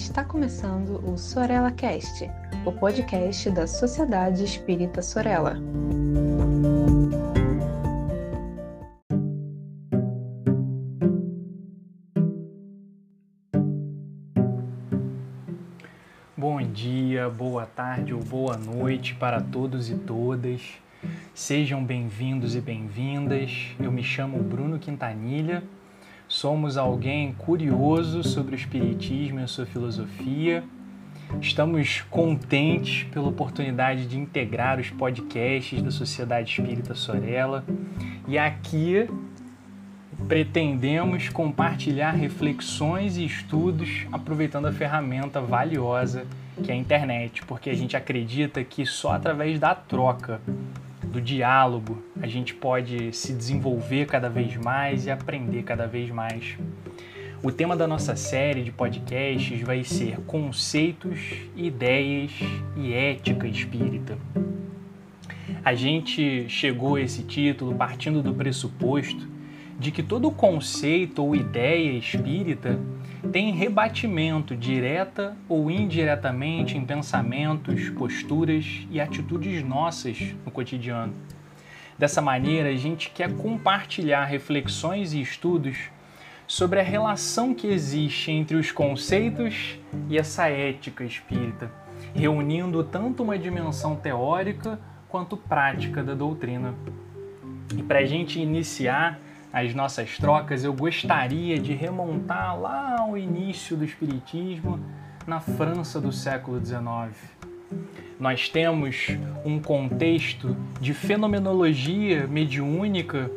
Está começando o Sorella Cast, o podcast da Sociedade Espírita Sorella. Bom dia, boa tarde ou boa noite para todos e todas. Sejam bem-vindos e bem-vindas. Eu me chamo Bruno Quintanilha somos alguém curioso sobre o Espiritismo e a sua filosofia. Estamos contentes pela oportunidade de integrar os podcasts da Sociedade Espírita Sorella e aqui pretendemos compartilhar reflexões e estudos aproveitando a ferramenta valiosa que é a internet, porque a gente acredita que só através da troca do diálogo, a gente pode se desenvolver cada vez mais e aprender cada vez mais. O tema da nossa série de podcasts vai ser conceitos, ideias e ética espírita. A gente chegou a esse título partindo do pressuposto de que todo conceito ou ideia espírita tem rebatimento direta ou indiretamente em pensamentos, posturas e atitudes nossas no cotidiano. Dessa maneira, a gente quer compartilhar reflexões e estudos sobre a relação que existe entre os conceitos e essa ética espírita, reunindo tanto uma dimensão teórica quanto prática da doutrina. E para a gente iniciar as nossas trocas, eu gostaria de remontar lá ao início do Espiritismo, na França do século XIX. Nós temos um contexto de fenomenologia mediúnica,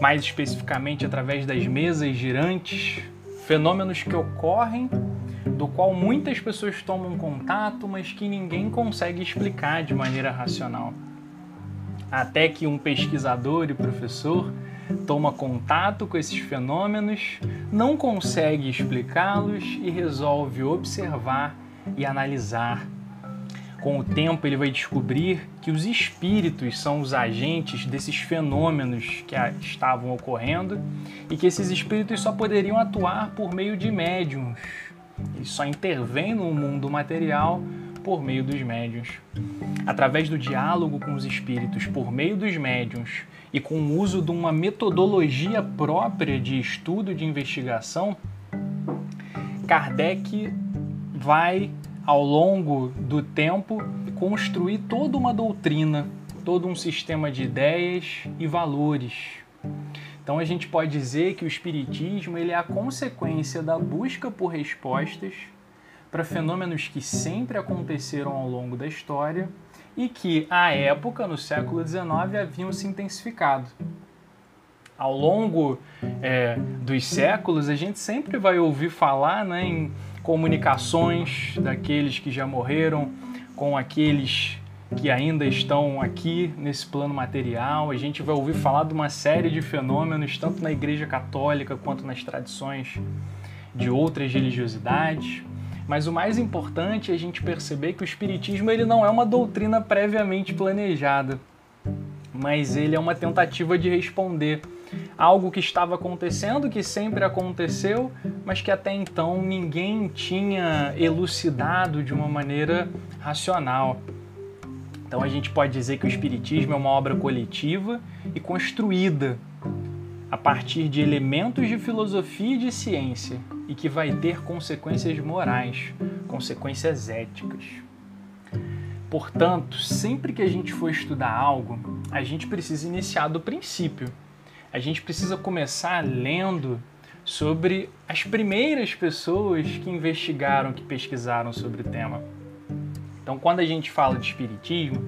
mais especificamente através das mesas girantes, fenômenos que ocorrem, do qual muitas pessoas tomam contato, mas que ninguém consegue explicar de maneira racional. Até que um pesquisador e professor toma contato com esses fenômenos, não consegue explicá-los e resolve observar e analisar. Com o tempo, ele vai descobrir que os espíritos são os agentes desses fenômenos que estavam ocorrendo e que esses espíritos só poderiam atuar por meio de médiums. Eles só intervêm no mundo material por meio dos médiums. Através do diálogo com os espíritos por meio dos médiums e com o uso de uma metodologia própria de estudo de investigação, Kardec vai, ao longo do tempo, construir toda uma doutrina, todo um sistema de ideias e valores. Então a gente pode dizer que o espiritismo ele é a consequência da busca por respostas para fenômenos que sempre aconteceram ao longo da história e que, à época, no século XIX, haviam se intensificado. Ao longo é, dos séculos, a gente sempre vai ouvir falar né, em comunicações daqueles que já morreram com aqueles que ainda estão aqui nesse plano material. A gente vai ouvir falar de uma série de fenômenos, tanto na Igreja Católica quanto nas tradições de outras religiosidades. Mas o mais importante é a gente perceber que o espiritismo ele não é uma doutrina previamente planejada, mas ele é uma tentativa de responder algo que estava acontecendo, que sempre aconteceu, mas que até então ninguém tinha elucidado de uma maneira racional. Então a gente pode dizer que o espiritismo é uma obra coletiva e construída a partir de elementos de filosofia e de ciência e que vai ter consequências morais, consequências éticas. Portanto, sempre que a gente for estudar algo, a gente precisa iniciar do princípio. A gente precisa começar lendo sobre as primeiras pessoas que investigaram, que pesquisaram sobre o tema. Então, quando a gente fala de espiritismo,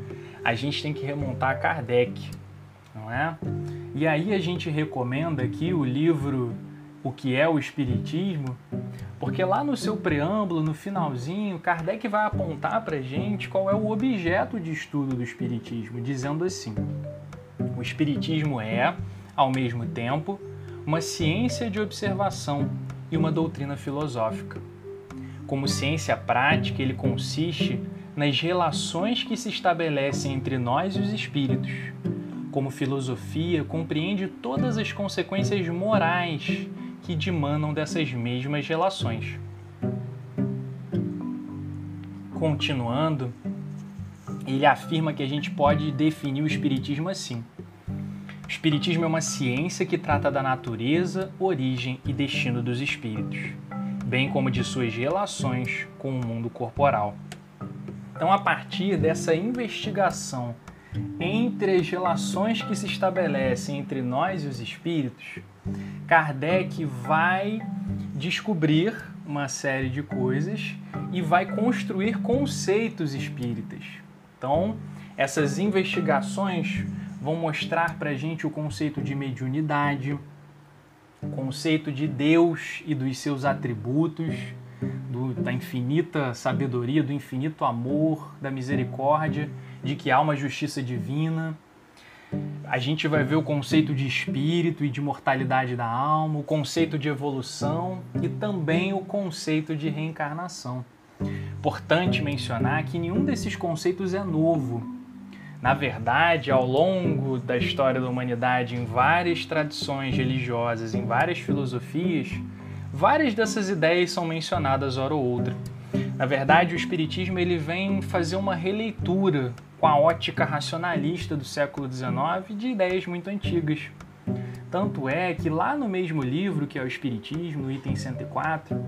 a gente tem que remontar a Kardec, não é? E aí a gente recomenda aqui o livro O que é o Espiritismo, porque lá no seu preâmbulo, no finalzinho, Kardec vai apontar para gente qual é o objeto de estudo do Espiritismo, dizendo assim: o Espiritismo é, ao mesmo tempo, uma ciência de observação e uma doutrina filosófica. Como ciência prática, ele consiste nas relações que se estabelecem entre nós e os espíritos como filosofia, compreende todas as consequências morais que dimanam dessas mesmas relações. continuando, ele afirma que a gente pode definir o Espiritismo assim. O Espiritismo é uma ciência que trata da natureza, origem e destino dos espíritos, bem como de suas relações com o mundo corporal. Então, a partir dessa investigação entre as relações que se estabelecem entre nós e os espíritos, Kardec vai descobrir uma série de coisas e vai construir conceitos espíritas. Então, essas investigações vão mostrar para a gente o conceito de mediunidade, o conceito de Deus e dos seus atributos, do, da infinita sabedoria, do infinito amor, da misericórdia, de que há uma justiça divina. A gente vai ver o conceito de espírito e de mortalidade da alma, o conceito de evolução e também o conceito de reencarnação. Importante mencionar que nenhum desses conceitos é novo. Na verdade, ao longo da história da humanidade, em várias tradições religiosas, em várias filosofias, várias dessas ideias são mencionadas hora ou outra. Na verdade, o espiritismo ele vem fazer uma releitura com a ótica racionalista do século XIX de ideias muito antigas. Tanto é que lá no mesmo livro, que é o Espiritismo, no item 104,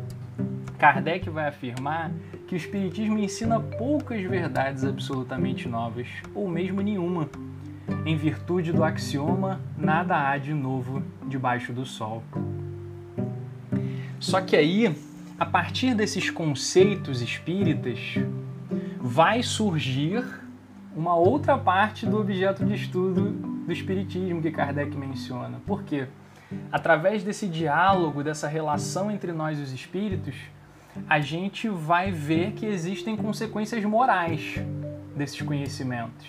Kardec vai afirmar que o Espiritismo ensina poucas verdades absolutamente novas, ou mesmo nenhuma, em virtude do axioma nada há de novo debaixo do sol. Só que aí, a partir desses conceitos espíritas, vai surgir uma outra parte do objeto de estudo do Espiritismo que Kardec menciona. Por quê? Através desse diálogo, dessa relação entre nós e os espíritos, a gente vai ver que existem consequências morais desses conhecimentos.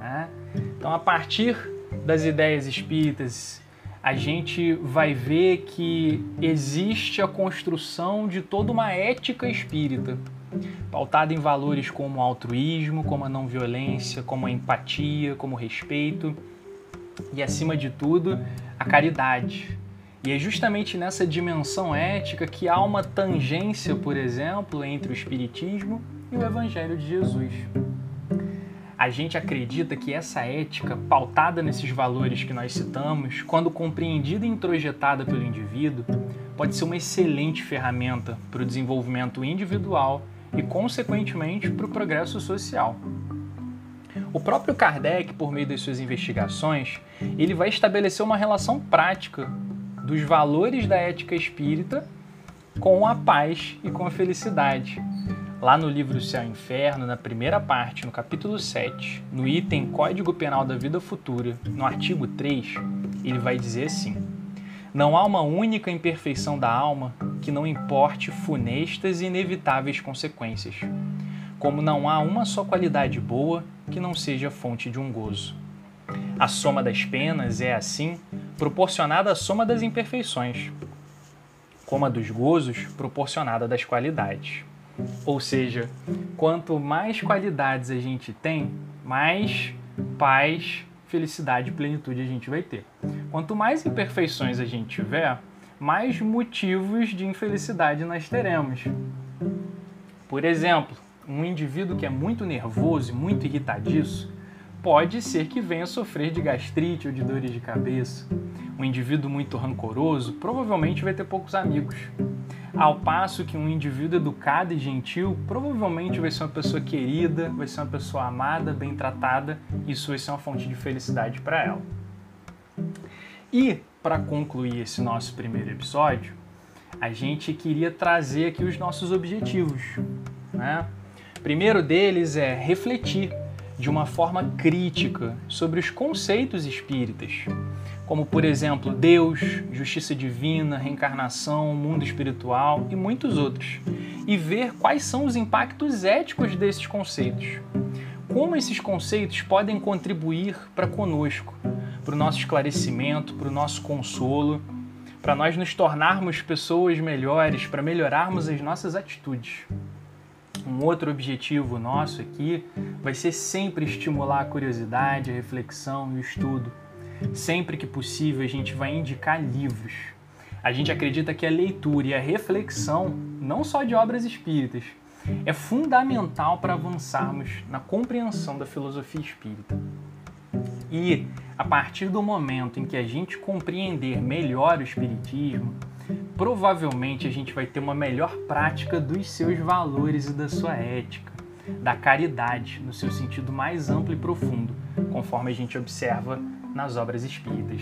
Né? Então, a partir das ideias espíritas, a gente vai ver que existe a construção de toda uma ética espírita, pautada em valores como o altruísmo, como a não violência, como a empatia, como o respeito e, acima de tudo, a caridade e é justamente nessa dimensão ética que há uma tangência, por exemplo, entre o Espiritismo e o Evangelho de Jesus. A gente acredita que essa ética, pautada nesses valores que nós citamos, quando compreendida e introjetada pelo indivíduo, pode ser uma excelente ferramenta para o desenvolvimento individual e, consequentemente, para o progresso social. O próprio Kardec, por meio das suas investigações, ele vai estabelecer uma relação prática dos valores da ética espírita com a paz e com a felicidade. Lá no livro Céu e Inferno, na primeira parte, no capítulo 7, no item Código Penal da Vida Futura, no artigo 3, ele vai dizer assim: Não há uma única imperfeição da alma que não importe funestas e inevitáveis consequências, como não há uma só qualidade boa que não seja fonte de um gozo. A soma das penas é, assim, proporcionada à soma das imperfeições, como a dos gozos proporcionada das qualidades. Ou seja, quanto mais qualidades a gente tem, mais paz, felicidade e plenitude a gente vai ter. Quanto mais imperfeições a gente tiver, mais motivos de infelicidade nós teremos. Por exemplo, um indivíduo que é muito nervoso e muito irritadiço, pode ser que venha sofrer de gastrite ou de dores de cabeça. Um indivíduo muito rancoroso provavelmente vai ter poucos amigos. Ao passo que um indivíduo educado e gentil provavelmente vai ser uma pessoa querida, vai ser uma pessoa amada, bem tratada, isso vai ser uma fonte de felicidade para ela. E para concluir esse nosso primeiro episódio, a gente queria trazer aqui os nossos objetivos. Né? Primeiro deles é refletir de uma forma crítica sobre os conceitos espíritas, como por exemplo Deus, justiça divina, reencarnação, mundo espiritual e muitos outros, e ver quais são os impactos éticos desses conceitos. Como esses conceitos podem contribuir para conosco, para o nosso esclarecimento, para o nosso consolo, para nós nos tornarmos pessoas melhores, para melhorarmos as nossas atitudes. Um outro objetivo nosso aqui vai ser sempre estimular a curiosidade, a reflexão e o estudo. Sempre que possível, a gente vai indicar livros. A gente acredita que a leitura e a reflexão, não só de obras espíritas, é fundamental para avançarmos na compreensão da filosofia espírita. E a partir do momento em que a gente compreender melhor o espiritismo, provavelmente a gente vai ter uma melhor prática dos seus valores e da sua ética, da caridade no seu sentido mais amplo e profundo, conforme a gente observa nas obras espíritas.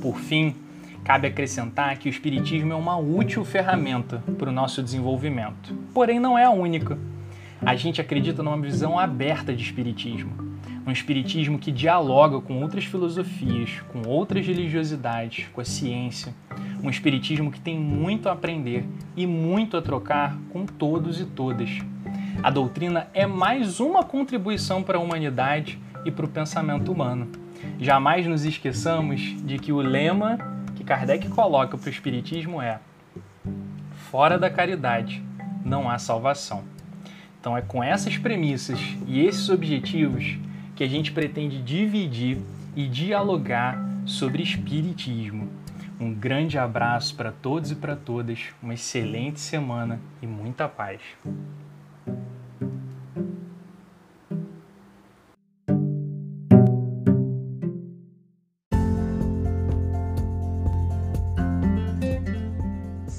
Por fim, cabe acrescentar que o Espiritismo é uma útil ferramenta para o nosso desenvolvimento, porém não é a única. A gente acredita numa visão aberta de Espiritismo, um Espiritismo que dialoga com outras filosofias, com outras religiosidades, com a ciência, um Espiritismo que tem muito a aprender e muito a trocar com todos e todas. A doutrina é mais uma contribuição para a humanidade e para o pensamento humano. Jamais nos esqueçamos de que o lema que Kardec coloca para o Espiritismo é: fora da caridade não há salvação. Então é com essas premissas e esses objetivos que a gente pretende dividir e dialogar sobre Espiritismo. Um grande abraço para todos e para todas, uma excelente semana e muita paz.